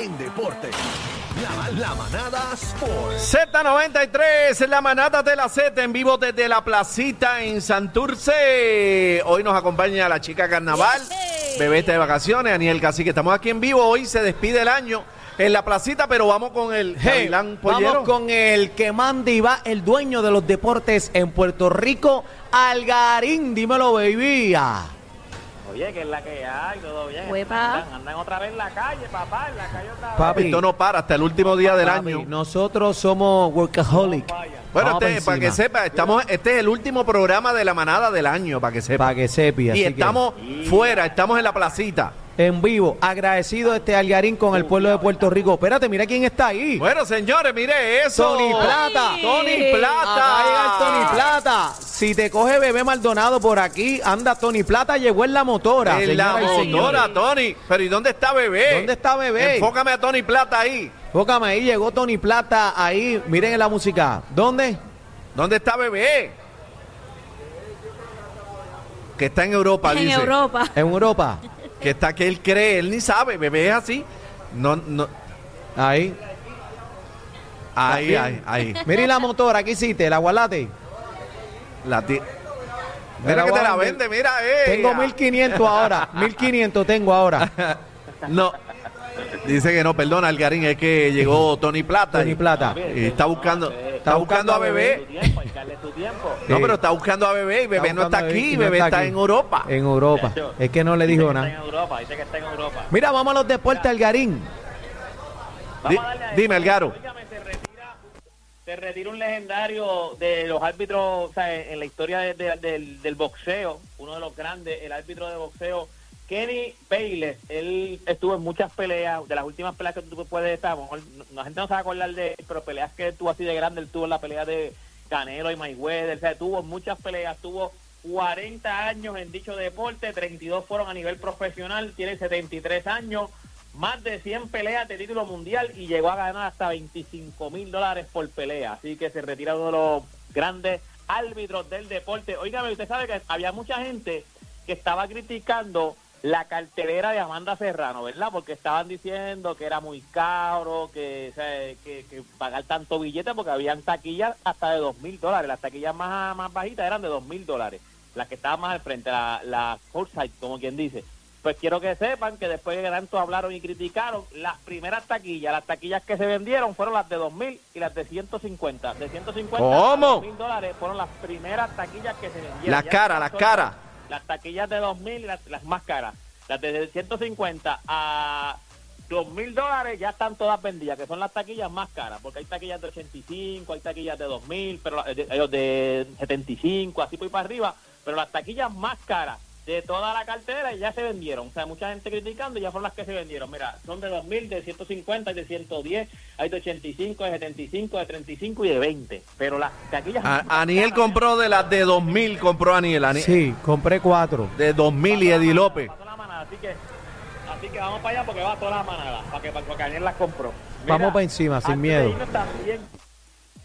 en deporte. La, la manada Sport. Z93, la manada de la Z en vivo desde la placita en Santurce. Hoy nos acompaña la chica carnaval, bebé está de vacaciones, Aniel Cacique. Estamos aquí en vivo, hoy se despide el año en la placita, pero vamos con el Hey, vamos con el que manda y va, el dueño de los deportes en Puerto Rico, Algarín. Dímelo, baby. Oye, que es la que hay, todo bien. Huepa. Andan, andan otra vez en la calle, papá, en la calle otra vez. Papi, Esto no para hasta el último día del Papi, año. Nosotros somos workaholic. Vaya. Bueno, Vamos este, pa' para que sepa, estamos, este es el último programa de la manada del año, para que sepa. Para que sepa. y así que estamos fuera, estamos en la placita. En vivo. Agradecido este Algarín con el pueblo de Puerto Rico. Espérate, mira quién está ahí. Bueno, señores, mire eso. Tony Plata. Tony Plata. El Tony Plata. Si te coge bebé Maldonado por aquí, anda Tony Plata, llegó en la motora. En la motora. Tony. Pero ¿y dónde está bebé? ¿Dónde está bebé? Enfócame a Tony Plata ahí. Póngame ahí, llegó Tony Plata ahí. Miren en la música. ¿Dónde? ¿Dónde está bebé? Que está en Europa, En dice. Europa. En Europa. Que está que él cree, él ni sabe, bebé es así. No, no. Ahí. Ahí, ahí, ahí. Mira y la motora, ¿qué hiciste? ¿El agualate? La ti- Mira, que te la vende, mira, eh. Tengo 1500 ahora. 1500 tengo ahora. No. Dice que no, perdona, Algarín, es que llegó Tony Plata. Tony y- Plata. Y está buscando, está buscando a bebé. No, pero está buscando a bebé y bebé no está aquí, bebé está, en Europa. En Europa. Es que no le dijo nada. Está en Europa, dice que está en Europa. Mira, vamos a los deportes, Algarín. Di- Vamos a darle a dime. Algaro. Se retira, se retira un legendario de los árbitros, o sea, en la historia de- de- del, del boxeo, uno de los grandes, el árbitro de boxeo, Kenny Bayless. Él estuvo en muchas peleas, de las últimas peleas que tú puedes estar, la gente no se va a acordar de él, pero peleas que tuvo así de grande, él tuvo en la pelea de Canelo y Mayweather, o sea, tuvo muchas peleas, tuvo 40 años en dicho deporte, 32 fueron a nivel profesional, tiene 73 años, más de 100 peleas de título mundial y llegó a ganar hasta 25 mil dólares por pelea. Así que se retira uno de los grandes árbitros del deporte. Óigame, usted sabe que había mucha gente que estaba criticando la cartelera de Amanda Serrano, ¿verdad? Porque estaban diciendo que era muy caro, que, o sea, que, que pagar tanto billete, porque habían taquillas hasta de dos mil dólares. Las taquillas más, más bajitas eran de dos mil dólares. Las que estaban más al frente, la, la Forsyth, como quien dice. Pues quiero que sepan que después de que tanto hablaron y criticaron, las primeras taquillas, las taquillas que se vendieron fueron las de 2.000 y las de 150. De 150 ¿Cómo? a 2.000 dólares fueron las primeras taquillas que se vendieron. Las caras, las caras. Las taquillas de 2.000 y las, las más caras. Las de 150 a 2.000 dólares ya están todas vendidas, que son las taquillas más caras, porque hay taquillas de 85, hay taquillas de 2.000, pero eh, de, de 75, así por para arriba, pero las taquillas más caras de toda la cartera ya se vendieron. O sea, mucha gente criticando y ya fueron las que se vendieron. Mira, son de 2.000, de 150, de 110, hay de 85, de 75, de 35 y de 20. Pero las taquillas... A- más Aniel compró de las de 2000, compró Aniel. Aniel Sí, compré cuatro. De 2000 y Eddie López. La manada, así que, así que vamos para allá porque va toda la manada, para que, para que Daniel las compró. Vamos pa' encima, sin miedo. de también,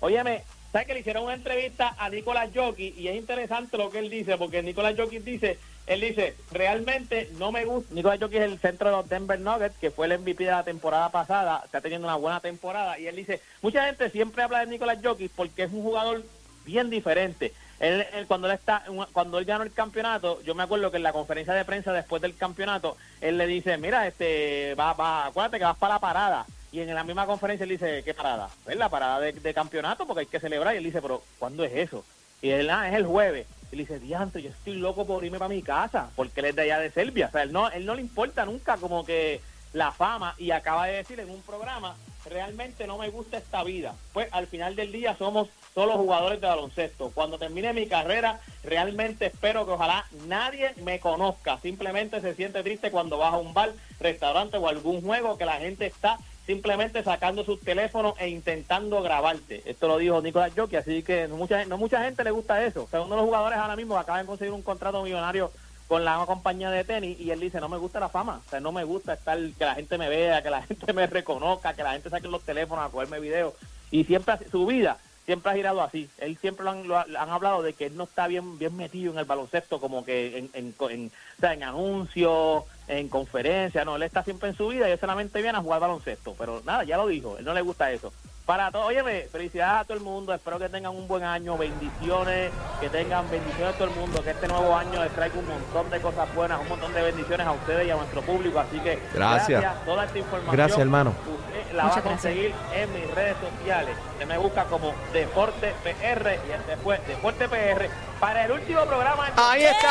óyeme, ¿sabes que le hicieron una entrevista a Nicolás Jockey? Y es interesante lo que él dice, porque Nicolás Jockey dice, él dice, realmente no me gusta, Nicolás Jockey es el centro de los Denver Nuggets, que fue el MVP de la temporada pasada, está teniendo una buena temporada, y él dice, mucha gente siempre habla de Nicolás Jockey porque es un jugador bien diferente. Él, él, cuando él está cuando él ganó el campeonato yo me acuerdo que en la conferencia de prensa después del campeonato él le dice mira este va va acuérdate que vas para la parada y en la misma conferencia él dice qué parada es la parada de, de campeonato porque hay que celebrar. Y él dice pero ¿cuándo es eso? y él ah, es el jueves y le dice diantre yo estoy loco por irme para mi casa porque él es de allá de Serbia. O sea él no él no le importa nunca como que la fama y acaba de decir en un programa realmente no me gusta esta vida. Pues al final del día somos solo jugadores de baloncesto. Cuando termine mi carrera, realmente espero que ojalá nadie me conozca. Simplemente se siente triste cuando vas a un bar, restaurante o algún juego que la gente está simplemente sacando sus teléfonos e intentando grabarte. Esto lo dijo Nicolás Jockey, así que no mucha, no mucha gente le gusta eso. O uno de los jugadores ahora mismo acaba de conseguir un contrato millonario con la compañía de tenis y él dice, no me gusta la fama, o sea, no me gusta estar, que la gente me vea, que la gente me reconozca, que la gente saque los teléfonos a cogerme videos. Y siempre, su vida siempre ha girado así. Él siempre lo han, lo ha- han hablado de que él no está bien bien metido en el baloncesto, como que en, en, en- o sea, en anuncios, en conferencia, no, él está siempre en su vida y él solamente viene a jugar baloncesto. Pero nada, ya lo dijo, él no le gusta eso. Para todos, óyeme, felicidades a todo el mundo, espero que tengan un buen año, bendiciones, que tengan bendiciones a todo el mundo, que este nuevo año les traiga un montón de cosas buenas, un montón de bendiciones a ustedes y a nuestro público, así que Gracias. toda esta información. Gracias, hermano. Usted la Muchas va a conseguir en mis redes sociales. Usted me busca como Deporte PR y este fue Deporte PR para el último programa. Ahí está.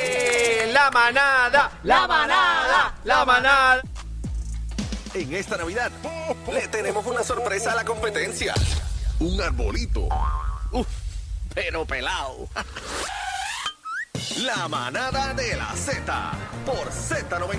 ¡Eh! La manada, La manada, la manada. En esta Navidad le tenemos una sorpresa a la competencia. Un arbolito. Uf, pero pelado. La manada de la Z por Z93.